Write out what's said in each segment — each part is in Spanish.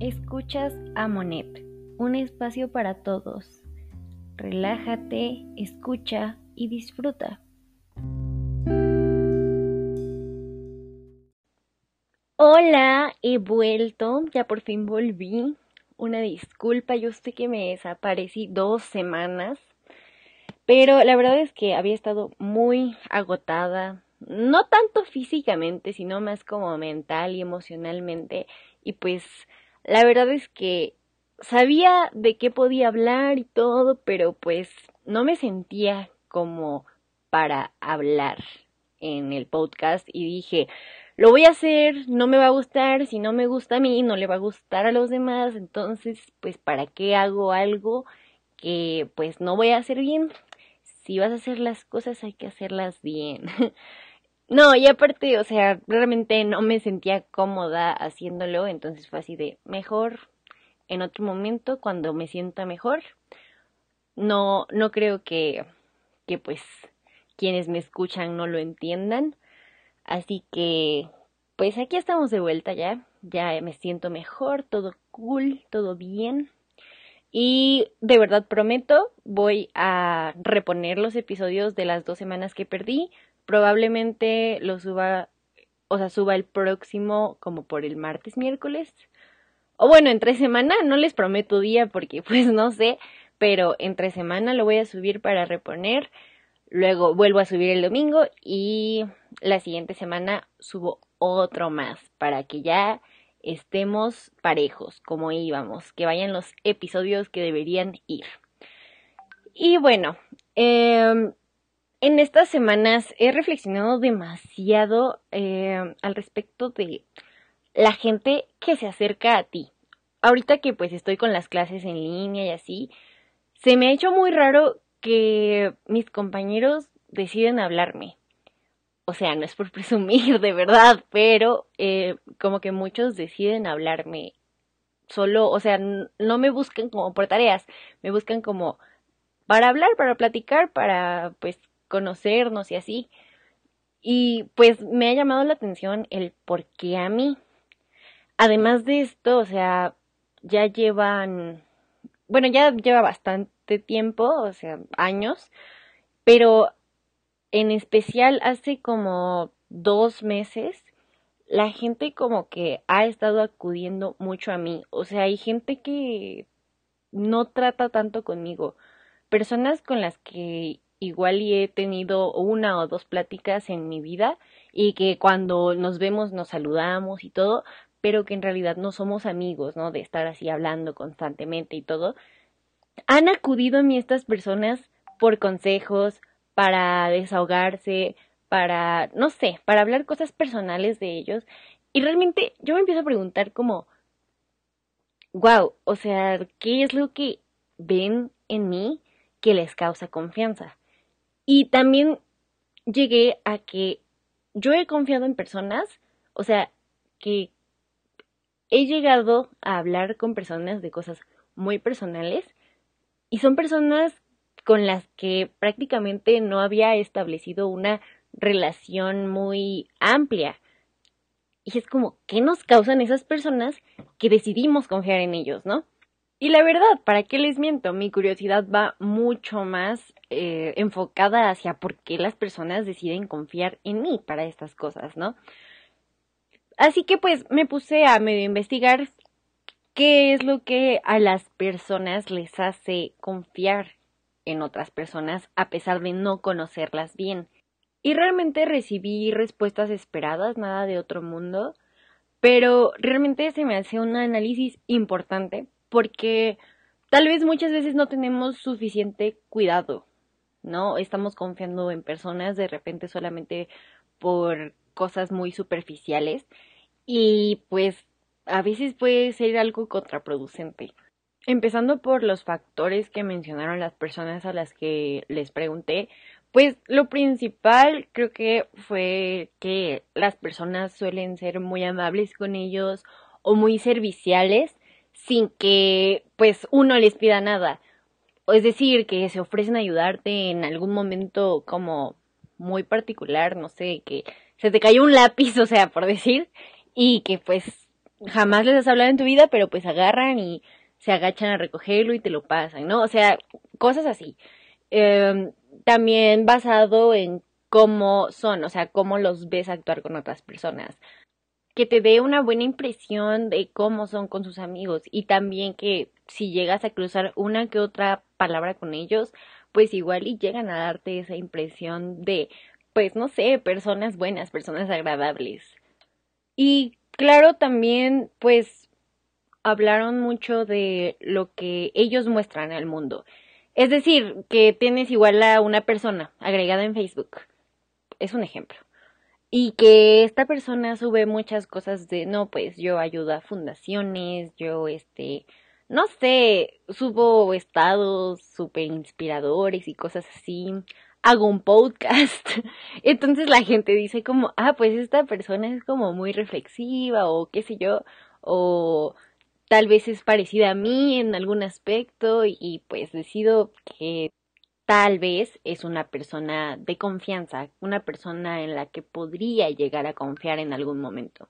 Escuchas a Monet, un espacio para todos. Relájate, escucha y disfruta. Hola, he vuelto, ya por fin volví. Una disculpa, yo sé que me desaparecí dos semanas, pero la verdad es que había estado muy agotada, no tanto físicamente, sino más como mental y emocionalmente, y pues la verdad es que sabía de qué podía hablar y todo, pero pues no me sentía como para hablar en el podcast y dije, lo voy a hacer, no me va a gustar, si no me gusta a mí, no le va a gustar a los demás, entonces pues para qué hago algo que pues no voy a hacer bien. Si vas a hacer las cosas hay que hacerlas bien. No, y aparte, o sea, realmente no me sentía cómoda haciéndolo, entonces fue así de mejor en otro momento cuando me sienta mejor. No, no creo que, que pues quienes me escuchan no lo entiendan. Así que, pues aquí estamos de vuelta ya. Ya me siento mejor, todo cool, todo bien. Y de verdad prometo, voy a reponer los episodios de las dos semanas que perdí probablemente lo suba, o sea, suba el próximo como por el martes, miércoles. O bueno, entre semana, no les prometo día porque pues no sé, pero entre semana lo voy a subir para reponer. Luego vuelvo a subir el domingo y la siguiente semana subo otro más para que ya estemos parejos como íbamos, que vayan los episodios que deberían ir. Y bueno, eh, en estas semanas he reflexionado demasiado eh, al respecto de la gente que se acerca a ti. Ahorita que pues estoy con las clases en línea y así, se me ha hecho muy raro que mis compañeros deciden hablarme. O sea, no es por presumir de verdad, pero eh, como que muchos deciden hablarme solo, o sea, no me buscan como por tareas, me buscan como para hablar, para platicar, para pues conocernos y así. Y pues me ha llamado la atención el por qué a mí. Además de esto, o sea, ya llevan, bueno, ya lleva bastante tiempo, o sea, años, pero en especial hace como dos meses, la gente como que ha estado acudiendo mucho a mí. O sea, hay gente que no trata tanto conmigo. Personas con las que igual y he tenido una o dos pláticas en mi vida y que cuando nos vemos nos saludamos y todo, pero que en realidad no somos amigos, ¿no? De estar así hablando constantemente y todo. Han acudido a mí estas personas por consejos, para desahogarse, para, no sé, para hablar cosas personales de ellos. Y realmente yo me empiezo a preguntar como, wow, o sea, ¿qué es lo que ven en mí que les causa confianza? Y también llegué a que yo he confiado en personas, o sea, que he llegado a hablar con personas de cosas muy personales y son personas con las que prácticamente no había establecido una relación muy amplia. Y es como, ¿qué nos causan esas personas que decidimos confiar en ellos, no? Y la verdad, ¿para qué les miento? Mi curiosidad va mucho más eh, enfocada hacia por qué las personas deciden confiar en mí para estas cosas, ¿no? Así que pues me puse a medio investigar qué es lo que a las personas les hace confiar en otras personas a pesar de no conocerlas bien. Y realmente recibí respuestas esperadas, nada de otro mundo, pero realmente se me hace un análisis importante porque tal vez muchas veces no tenemos suficiente cuidado, ¿no? Estamos confiando en personas de repente solamente por cosas muy superficiales y pues a veces puede ser algo contraproducente. Empezando por los factores que mencionaron las personas a las que les pregunté, pues lo principal creo que fue que las personas suelen ser muy amables con ellos o muy serviciales sin que pues uno les pida nada. Es decir, que se ofrecen a ayudarte en algún momento como muy particular, no sé, que se te cayó un lápiz, o sea, por decir, y que pues jamás les has hablado en tu vida, pero pues agarran y se agachan a recogerlo y te lo pasan, ¿no? O sea, cosas así. Em, también basado en cómo son, o sea, cómo los ves actuar con otras personas. Que te dé una buena impresión de cómo son con sus amigos y también que si llegas a cruzar una que otra palabra con ellos, pues igual y llegan a darte esa impresión de, pues no sé, personas buenas, personas agradables. Y claro, también pues hablaron mucho de lo que ellos muestran al mundo. Es decir, que tienes igual a una persona agregada en Facebook. Es un ejemplo. Y que esta persona sube muchas cosas de, no, pues yo ayudo a fundaciones, yo este, no sé, subo estados súper inspiradores y cosas así. Hago un podcast. Entonces la gente dice como, ah, pues esta persona es como muy reflexiva o qué sé yo, o tal vez es parecida a mí en algún aspecto y pues decido que tal vez es una persona de confianza, una persona en la que podría llegar a confiar en algún momento.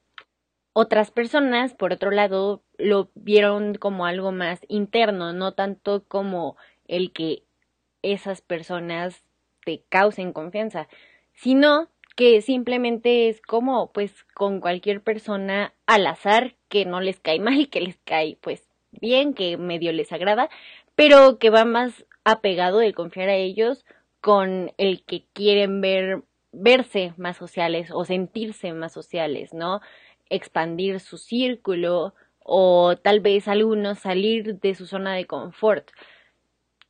Otras personas, por otro lado, lo vieron como algo más interno, no tanto como el que esas personas te causen confianza, sino que simplemente es como pues con cualquier persona al azar que no les cae mal, que les cae pues bien, que medio les agrada, pero que va más apegado de confiar a ellos con el que quieren ver verse más sociales o sentirse más sociales, ¿no? Expandir su círculo o tal vez algunos salir de su zona de confort.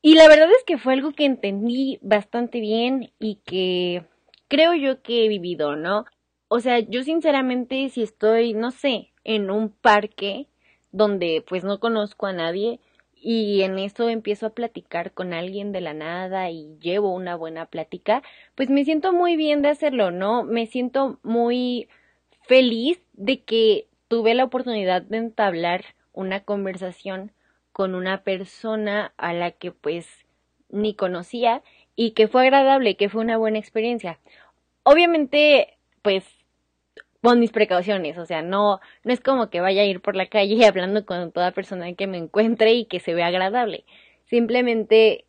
Y la verdad es que fue algo que entendí bastante bien y que creo yo que he vivido, ¿no? O sea, yo sinceramente si estoy, no sé, en un parque donde pues no conozco a nadie y en eso empiezo a platicar con alguien de la nada y llevo una buena plática, pues me siento muy bien de hacerlo, ¿no? Me siento muy feliz de que tuve la oportunidad de entablar una conversación con una persona a la que pues ni conocía y que fue agradable, que fue una buena experiencia. Obviamente, pues con mis precauciones, o sea, no no es como que vaya a ir por la calle hablando con toda persona que me encuentre y que se vea agradable. Simplemente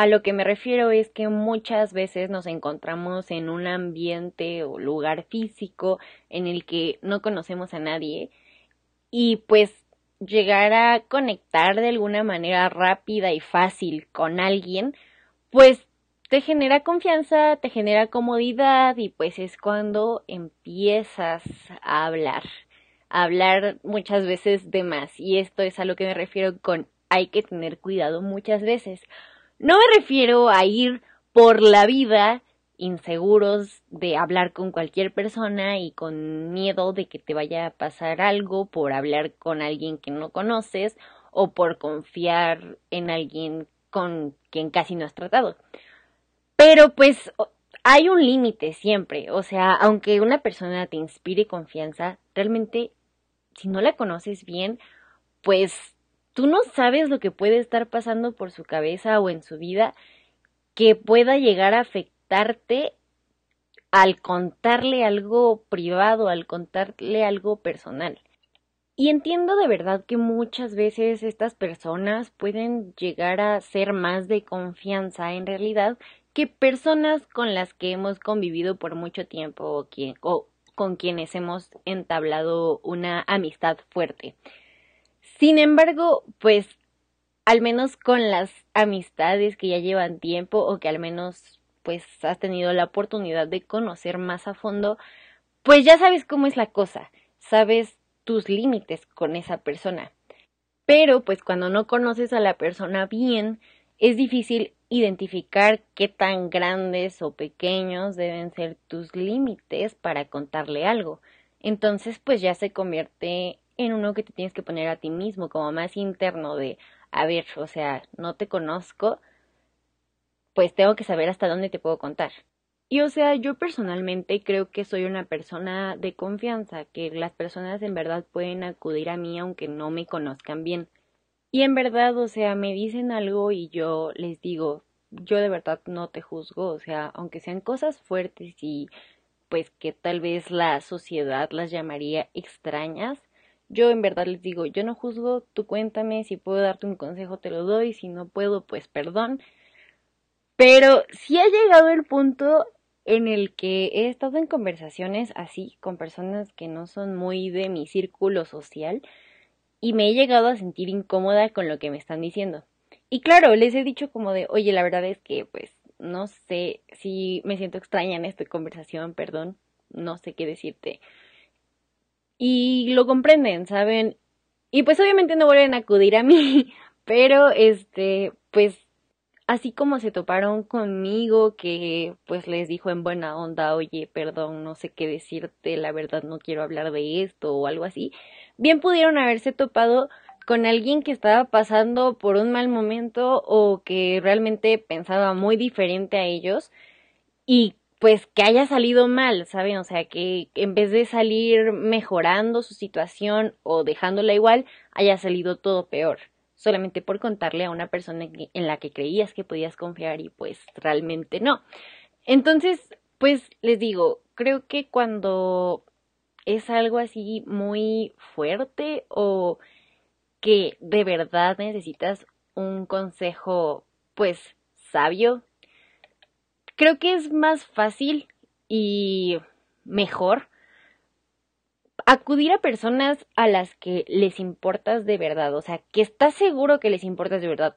a lo que me refiero es que muchas veces nos encontramos en un ambiente o lugar físico en el que no conocemos a nadie y pues llegar a conectar de alguna manera rápida y fácil con alguien, pues te genera confianza, te genera comodidad y pues es cuando empiezas a hablar. A hablar muchas veces de más y esto es a lo que me refiero con hay que tener cuidado muchas veces. No me refiero a ir por la vida inseguros de hablar con cualquier persona y con miedo de que te vaya a pasar algo por hablar con alguien que no conoces o por confiar en alguien con quien casi no has tratado. Pero pues hay un límite siempre, o sea, aunque una persona te inspire confianza, realmente si no la conoces bien, pues tú no sabes lo que puede estar pasando por su cabeza o en su vida que pueda llegar a afectarte al contarle algo privado, al contarle algo personal. Y entiendo de verdad que muchas veces estas personas pueden llegar a ser más de confianza en realidad que personas con las que hemos convivido por mucho tiempo o, o con quienes hemos entablado una amistad fuerte. Sin embargo, pues al menos con las amistades que ya llevan tiempo o que al menos pues has tenido la oportunidad de conocer más a fondo, pues ya sabes cómo es la cosa, sabes tus límites con esa persona. Pero pues cuando no conoces a la persona bien, es difícil identificar qué tan grandes o pequeños deben ser tus límites para contarle algo. Entonces, pues ya se convierte en uno que te tienes que poner a ti mismo, como más interno de, a ver, o sea, no te conozco, pues tengo que saber hasta dónde te puedo contar. Y o sea, yo personalmente creo que soy una persona de confianza, que las personas en verdad pueden acudir a mí aunque no me conozcan bien. Y en verdad, o sea, me dicen algo y yo les digo, yo de verdad no te juzgo, o sea, aunque sean cosas fuertes y pues que tal vez la sociedad las llamaría extrañas, Yo en verdad les digo, yo no juzgo, tú cuéntame, si puedo darte un consejo te lo doy, si no puedo, pues perdón. Pero sí ha llegado el punto en el que he estado en conversaciones así con personas que no son muy de mi círculo social y me he llegado a sentir incómoda con lo que me están diciendo. Y claro, les he dicho como de, oye, la verdad es que pues no sé si me siento extraña en esta conversación, perdón, no sé qué decirte. Y lo comprenden, ¿saben? Y pues obviamente no vuelven a acudir a mí, pero este, pues así como se toparon conmigo, que pues les dijo en buena onda, oye, perdón, no sé qué decirte, la verdad no quiero hablar de esto o algo así, bien pudieron haberse topado con alguien que estaba pasando por un mal momento o que realmente pensaba muy diferente a ellos y pues que haya salido mal, ¿saben? O sea, que en vez de salir mejorando su situación o dejándola igual, haya salido todo peor solamente por contarle a una persona en la que creías que podías confiar y pues realmente no. Entonces, pues les digo, creo que cuando es algo así muy fuerte o que de verdad necesitas un consejo pues sabio, creo que es más fácil y mejor acudir a personas a las que les importas de verdad, o sea, que estás seguro que les importas de verdad.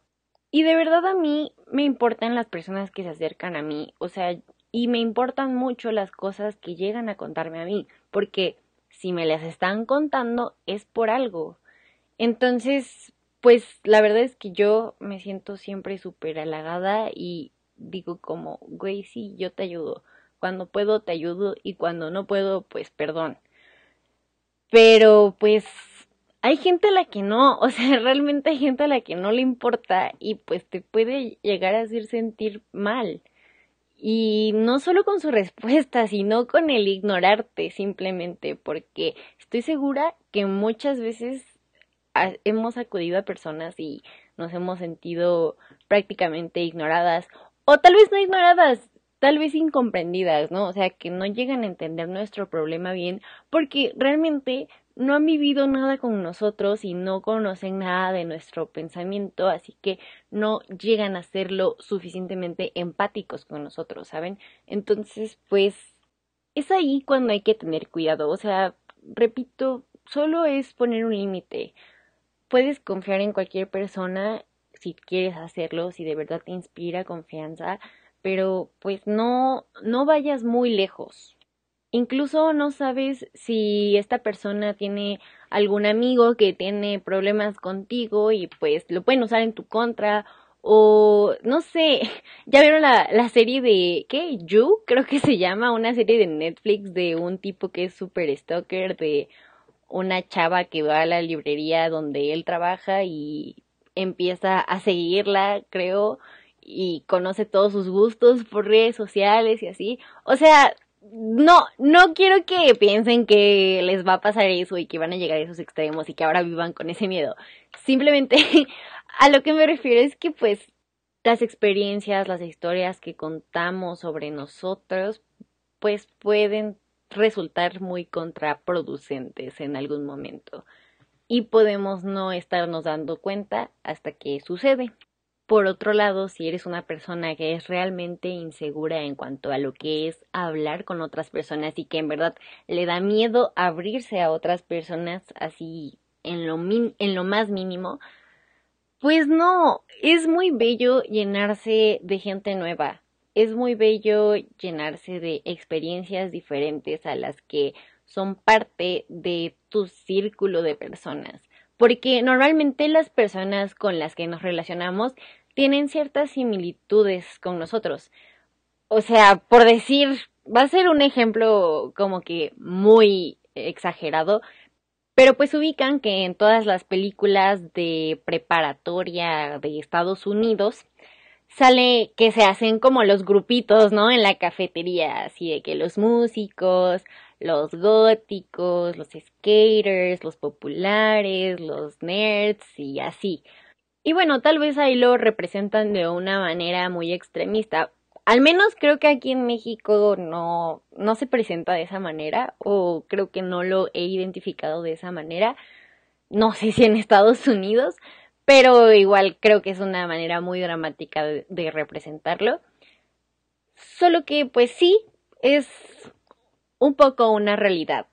Y de verdad a mí me importan las personas que se acercan a mí, o sea, y me importan mucho las cosas que llegan a contarme a mí, porque si me las están contando es por algo. Entonces, pues la verdad es que yo me siento siempre súper halagada y digo como, güey, sí, yo te ayudo. Cuando puedo, te ayudo y cuando no puedo, pues perdón. Pero pues hay gente a la que no, o sea, realmente hay gente a la que no le importa y pues te puede llegar a hacer sentir mal. Y no solo con su respuesta, sino con el ignorarte simplemente, porque estoy segura que muchas veces hemos acudido a personas y nos hemos sentido prácticamente ignoradas, o tal vez no ignoradas, tal vez incomprendidas, ¿no? O sea, que no llegan a entender nuestro problema bien porque realmente no han vivido nada con nosotros y no conocen nada de nuestro pensamiento, así que no llegan a ser lo suficientemente empáticos con nosotros, ¿saben? Entonces, pues es ahí cuando hay que tener cuidado, o sea, repito, solo es poner un límite. Puedes confiar en cualquier persona si quieres hacerlo, si de verdad te inspira confianza, pero pues no, no vayas muy lejos. Incluso no sabes si esta persona tiene algún amigo que tiene problemas contigo y pues lo pueden usar en tu contra o no sé, ya vieron la, la serie de, ¿qué? You, creo que se llama, una serie de Netflix de un tipo que es super stalker de una chava que va a la librería donde él trabaja y empieza a seguirla, creo, y conoce todos sus gustos por redes sociales y así. O sea, no, no quiero que piensen que les va a pasar eso y que van a llegar a esos extremos y que ahora vivan con ese miedo. Simplemente a lo que me refiero es que pues las experiencias, las historias que contamos sobre nosotros pues pueden resultar muy contraproducentes en algún momento y podemos no estarnos dando cuenta hasta que sucede. Por otro lado, si eres una persona que es realmente insegura en cuanto a lo que es hablar con otras personas y que en verdad le da miedo abrirse a otras personas así en lo, en lo más mínimo, pues no, es muy bello llenarse de gente nueva, es muy bello llenarse de experiencias diferentes a las que son parte de tu círculo de personas porque normalmente las personas con las que nos relacionamos tienen ciertas similitudes con nosotros. O sea, por decir, va a ser un ejemplo como que muy exagerado, pero pues ubican que en todas las películas de preparatoria de Estados Unidos sale que se hacen como los grupitos, ¿no? En la cafetería, así de que los músicos, los góticos, los skaters, los populares, los nerds y así. Y bueno, tal vez ahí lo representan de una manera muy extremista. Al menos creo que aquí en México no, no se presenta de esa manera o creo que no lo he identificado de esa manera. no sé si en Estados Unidos, pero igual creo que es una manera muy dramática de, representarlo. Solo que pues sí, es un poco una realidad.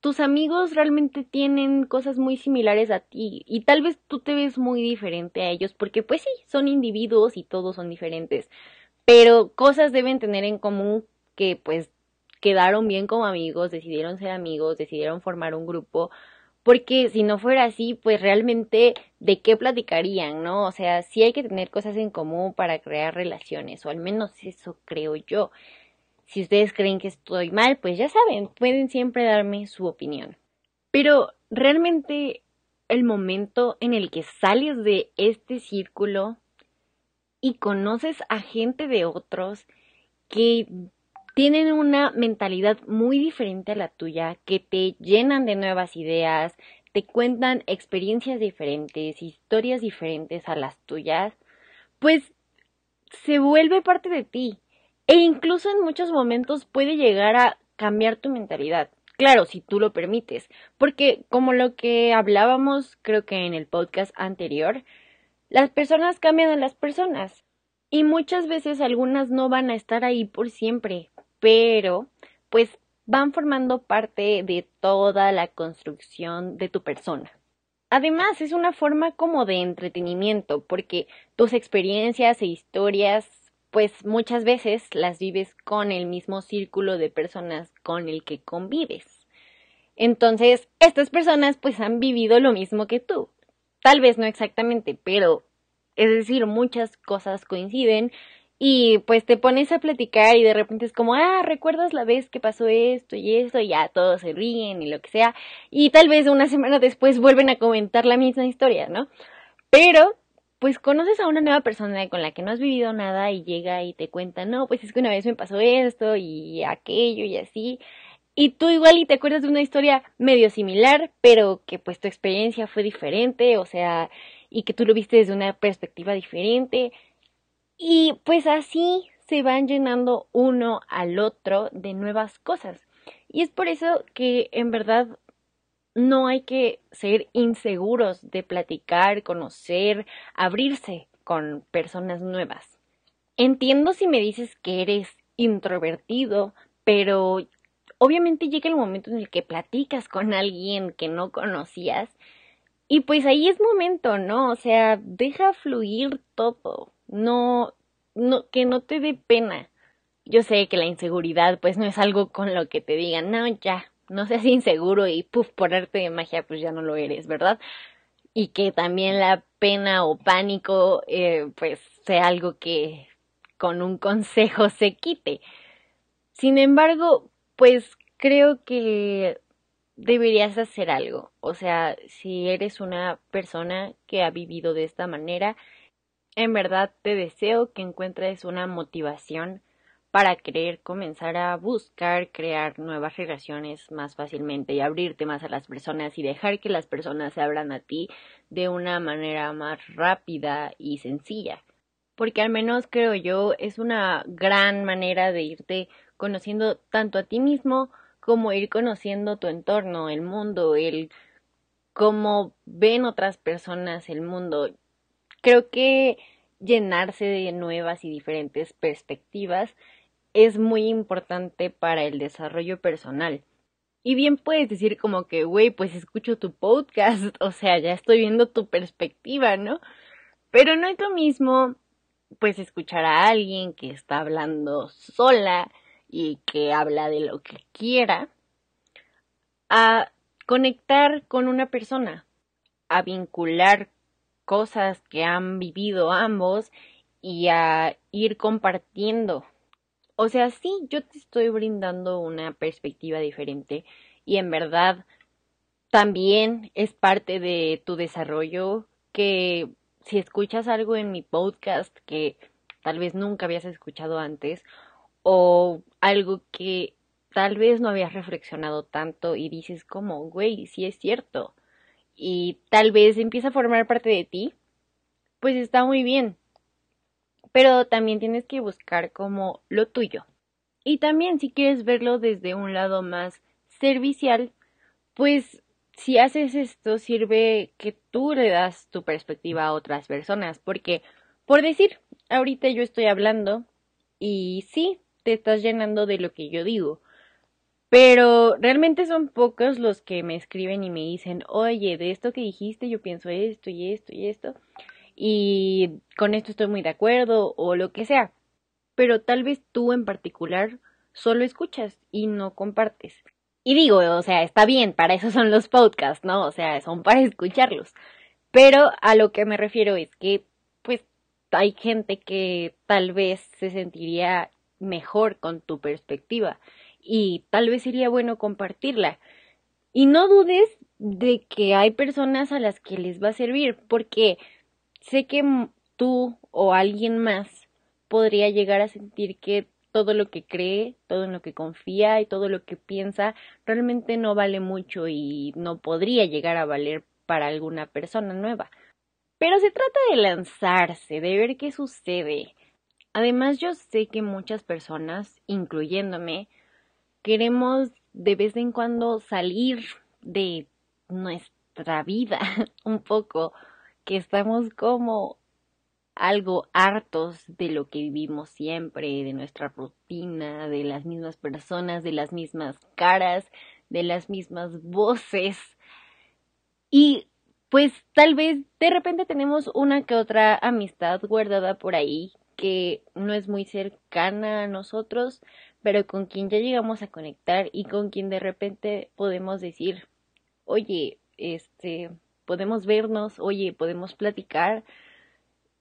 Tus amigos realmente tienen cosas muy similares a ti y tal vez tú te ves muy diferente a ellos porque pues sí, son individuos y todos son diferentes, pero cosas deben tener en común que pues quedaron bien como amigos, decidieron ser amigos, decidieron formar un grupo, porque si no fuera así, pues realmente de qué platicarían, ¿no? O sea, sí hay que tener cosas en común para crear relaciones, o al menos eso creo yo. Si ustedes creen que estoy mal, pues ya saben, pueden siempre darme su opinión. Pero realmente el momento en el que sales de este círculo y conoces a gente de otros que tienen una mentalidad muy diferente a la tuya, que te llenan de nuevas ideas, te cuentan experiencias diferentes, historias diferentes a las tuyas, pues se vuelve parte de ti. E incluso en muchos momentos puede llegar a cambiar tu mentalidad. Claro, si tú lo permites. Porque como lo que hablábamos creo que en el podcast anterior, las personas cambian a las personas. Y muchas veces algunas no van a estar ahí por siempre pero pues van formando parte de toda la construcción de tu persona. Además, es una forma como de entretenimiento, porque tus experiencias e historias, pues muchas veces las vives con el mismo círculo de personas con el que convives. Entonces, estas personas pues han vivido lo mismo que tú. Tal vez no exactamente, pero es decir, muchas cosas coinciden y pues te pones a platicar y de repente es como, ah, ¿recuerdas la vez que pasó esto y esto? Y ya todos se ríen y lo que sea. Y tal vez una semana después vuelven a comentar la misma historia, ¿no? Pero, pues conoces a una nueva persona con la que no has vivido nada y llega y te cuenta, no, pues es que una vez me pasó esto y aquello y así. Y tú igual y te acuerdas de una historia medio similar, pero que pues tu experiencia fue diferente, o sea, y que tú lo viste desde una perspectiva diferente. Y pues así se van llenando uno al otro de nuevas cosas. Y es por eso que en verdad no hay que ser inseguros de platicar, conocer, abrirse con personas nuevas. Entiendo si me dices que eres introvertido, pero obviamente llega el momento en el que platicas con alguien que no conocías y pues ahí es momento, ¿no? O sea, deja fluir todo no, no, que no te dé pena. Yo sé que la inseguridad pues no es algo con lo que te digan, no, ya, no seas inseguro y puf, por arte de magia pues ya no lo eres, ¿verdad? Y que también la pena o pánico eh, pues sea algo que con un consejo se quite. Sin embargo, pues creo que deberías hacer algo. O sea, si eres una persona que ha vivido de esta manera, en verdad te deseo que encuentres una motivación para querer comenzar a buscar crear nuevas relaciones más fácilmente y abrirte más a las personas y dejar que las personas se abran a ti de una manera más rápida y sencilla. Porque al menos creo yo es una gran manera de irte conociendo tanto a ti mismo como ir conociendo tu entorno, el mundo, el cómo ven otras personas el mundo creo que llenarse de nuevas y diferentes perspectivas es muy importante para el desarrollo personal. Y bien puedes decir como que, güey, pues escucho tu podcast, o sea, ya estoy viendo tu perspectiva, ¿no? Pero no es lo mismo, pues, escuchar a alguien que está hablando sola y que habla de lo que quiera, a conectar con una persona, a vincular cosas que han vivido ambos y a ir compartiendo. O sea, sí, yo te estoy brindando una perspectiva diferente y en verdad también es parte de tu desarrollo que si escuchas algo en mi podcast que tal vez nunca habías escuchado antes o algo que tal vez no habías reflexionado tanto y dices como, güey, sí es cierto y tal vez empieza a formar parte de ti, pues está muy bien. Pero también tienes que buscar como lo tuyo. Y también si quieres verlo desde un lado más servicial, pues si haces esto, sirve que tú le das tu perspectiva a otras personas, porque, por decir, ahorita yo estoy hablando y sí, te estás llenando de lo que yo digo, pero realmente son pocos los que me escriben y me dicen, oye, de esto que dijiste yo pienso esto y esto y esto, y con esto estoy muy de acuerdo o lo que sea. Pero tal vez tú en particular solo escuchas y no compartes. Y digo, o sea, está bien, para eso son los podcasts, ¿no? O sea, son para escucharlos. Pero a lo que me refiero es que, pues, hay gente que tal vez se sentiría mejor con tu perspectiva y tal vez sería bueno compartirla. Y no dudes de que hay personas a las que les va a servir, porque sé que tú o alguien más podría llegar a sentir que todo lo que cree, todo en lo que confía y todo lo que piensa realmente no vale mucho y no podría llegar a valer para alguna persona nueva. Pero se trata de lanzarse, de ver qué sucede. Además yo sé que muchas personas, incluyéndome, queremos de vez en cuando salir de nuestra vida un poco, que estamos como algo hartos de lo que vivimos siempre, de nuestra rutina, de las mismas personas, de las mismas caras, de las mismas voces. Y pues tal vez de repente tenemos una que otra amistad guardada por ahí que no es muy cercana a nosotros, pero con quien ya llegamos a conectar y con quien de repente podemos decir, oye, este, podemos vernos, oye, podemos platicar,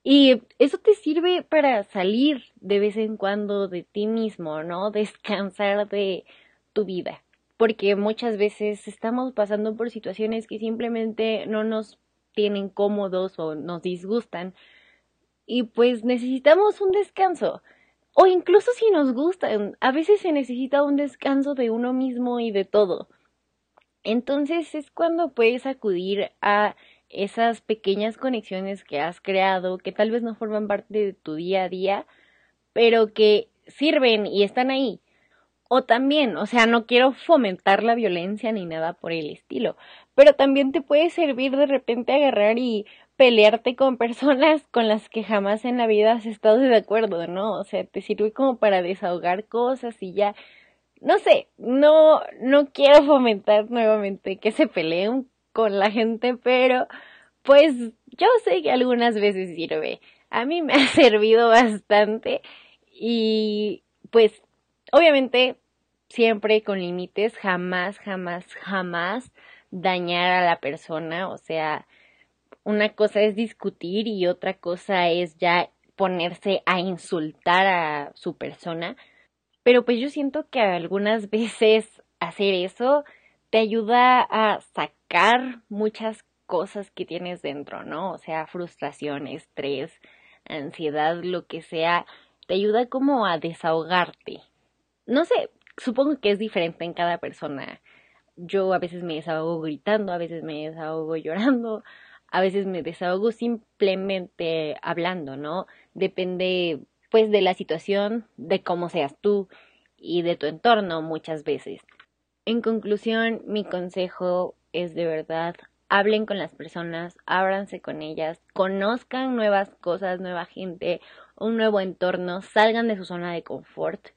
y eso te sirve para salir de vez en cuando de ti mismo, ¿no? Descansar de tu vida. Porque muchas veces estamos pasando por situaciones que simplemente no nos tienen cómodos o nos disgustan. Y pues necesitamos un descanso. O incluso si nos gustan, a veces se necesita un descanso de uno mismo y de todo. Entonces es cuando puedes acudir a esas pequeñas conexiones que has creado, que tal vez no forman parte de tu día a día, pero que sirven y están ahí. O también, o sea, no quiero fomentar la violencia ni nada por el estilo, pero también te puede servir de repente agarrar y pelearte con personas con las que jamás en la vida has estado de acuerdo, ¿no? O sea, te sirve como para desahogar cosas y ya. No sé, no, no quiero fomentar nuevamente que se peleen con la gente, pero pues yo sé que algunas veces sirve. A mí me ha servido bastante y pues obviamente siempre con límites, jamás, jamás, jamás dañar a la persona, o sea, una cosa es discutir y otra cosa es ya ponerse a insultar a su persona. Pero pues yo siento que algunas veces hacer eso te ayuda a sacar muchas cosas que tienes dentro, ¿no? O sea, frustración, estrés, ansiedad, lo que sea, te ayuda como a desahogarte. No sé, supongo que es diferente en cada persona. Yo a veces me desahogo gritando, a veces me desahogo llorando, a veces me desahogo simplemente hablando, ¿no? Depende pues de la situación, de cómo seas tú y de tu entorno muchas veces. En conclusión, mi consejo es de verdad, hablen con las personas, ábranse con ellas, conozcan nuevas cosas, nueva gente, un nuevo entorno, salgan de su zona de confort,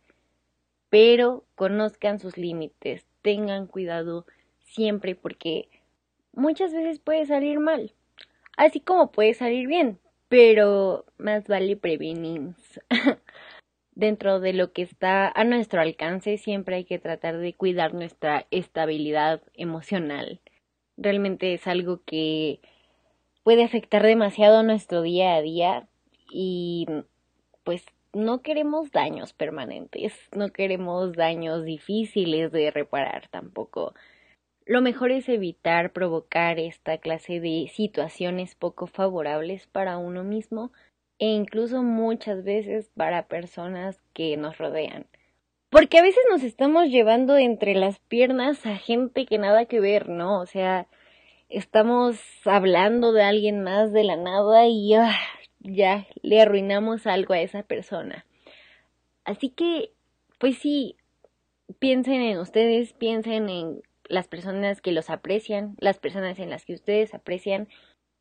pero conozcan sus límites, tengan cuidado siempre porque muchas veces puede salir mal, así como puede salir bien, pero más vale prevenir. dentro de lo que está a nuestro alcance, siempre hay que tratar de cuidar nuestra estabilidad emocional. Realmente es algo que puede afectar demasiado nuestro día a día y pues no queremos daños permanentes, no queremos daños difíciles de reparar tampoco. Lo mejor es evitar provocar esta clase de situaciones poco favorables para uno mismo e incluso muchas veces para personas que nos rodean. Porque a veces nos estamos llevando entre las piernas a gente que nada que ver, ¿no? O sea, estamos hablando de alguien más de la nada y ah, ya le arruinamos algo a esa persona. Así que, pues sí, piensen en ustedes, piensen en las personas que los aprecian, las personas en las que ustedes aprecian,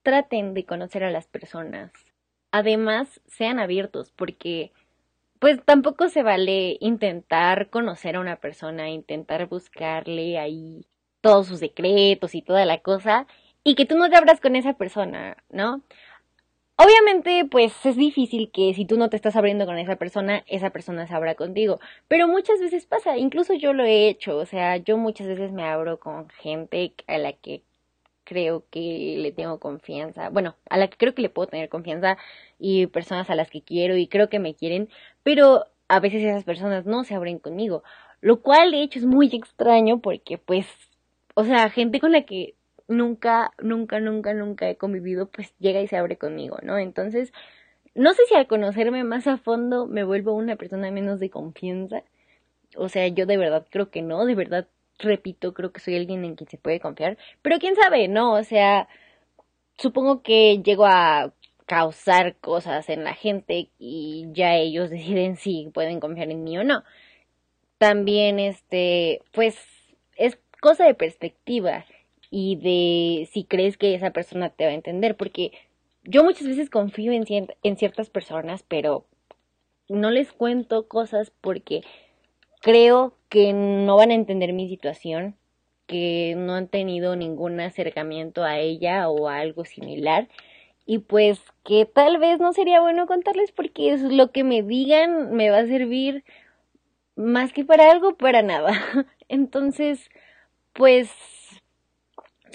traten de conocer a las personas. Además, sean abiertos porque pues tampoco se vale intentar conocer a una persona, intentar buscarle ahí todos sus secretos y toda la cosa y que tú no te abras con esa persona, ¿no? Obviamente, pues es difícil que si tú no te estás abriendo con esa persona, esa persona se abra contigo. Pero muchas veces pasa, incluso yo lo he hecho, o sea, yo muchas veces me abro con gente a la que creo que le tengo confianza, bueno, a la que creo que le puedo tener confianza y personas a las que quiero y creo que me quieren, pero a veces esas personas no se abren conmigo, lo cual de hecho es muy extraño porque pues, o sea, gente con la que nunca, nunca, nunca, nunca he convivido, pues llega y se abre conmigo, ¿no? Entonces, no sé si al conocerme más a fondo me vuelvo una persona menos de confianza. O sea, yo de verdad creo que no, de verdad repito, creo que soy alguien en quien se puede confiar. Pero quién sabe, ¿no? O sea, supongo que llego a causar cosas en la gente y ya ellos deciden si pueden confiar en mí o no. También, este, pues, es cosa de perspectiva y de si crees que esa persona te va a entender, porque yo muchas veces confío en, en ciertas personas, pero no les cuento cosas porque creo que no van a entender mi situación, que no han tenido ningún acercamiento a ella o a algo similar y pues que tal vez no sería bueno contarles porque es lo que me digan me va a servir más que para algo, para nada. Entonces, pues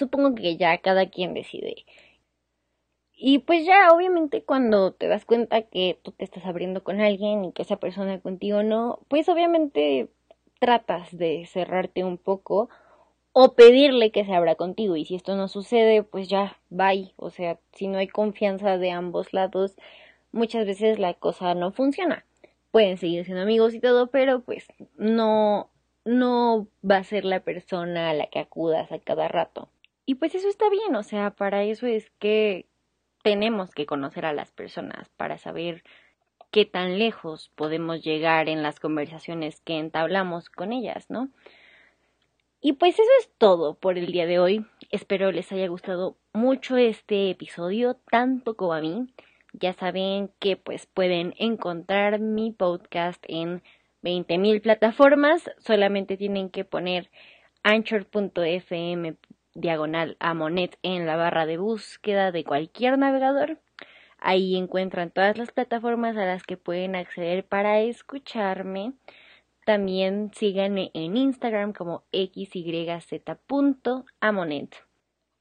supongo que ya cada quien decide. Y pues ya, obviamente, cuando te das cuenta que tú te estás abriendo con alguien y que esa persona contigo no, pues obviamente tratas de cerrarte un poco o pedirle que se abra contigo. Y si esto no sucede, pues ya, bye. O sea, si no hay confianza de ambos lados, muchas veces la cosa no funciona. Pueden seguir siendo amigos y todo, pero pues no, no va a ser la persona a la que acudas a cada rato. Y pues eso está bien, o sea, para eso es que tenemos que conocer a las personas, para saber qué tan lejos podemos llegar en las conversaciones que entablamos con ellas, ¿no? Y pues eso es todo por el día de hoy. Espero les haya gustado mucho este episodio, tanto como a mí. Ya saben que pues pueden encontrar mi podcast en 20.000 plataformas. Solamente tienen que poner anchor.fm diagonal a Monet en la barra de búsqueda de cualquier navegador. Ahí encuentran todas las plataformas a las que pueden acceder para escucharme. También síganme en Instagram como xyz.amonet.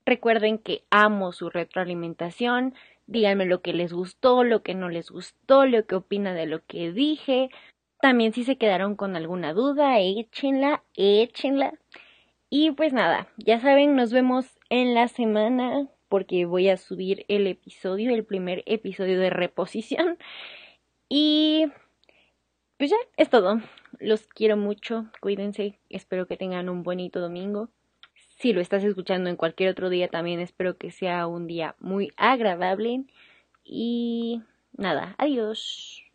Recuerden que amo su retroalimentación. Díganme lo que les gustó, lo que no les gustó, lo que opinan de lo que dije. También si se quedaron con alguna duda, échenla, échenla. Y pues nada, ya saben, nos vemos en la semana porque voy a subir el episodio, el primer episodio de reposición. Y pues ya, es todo. Los quiero mucho, cuídense, espero que tengan un bonito domingo. Si lo estás escuchando en cualquier otro día, también espero que sea un día muy agradable. Y nada, adiós.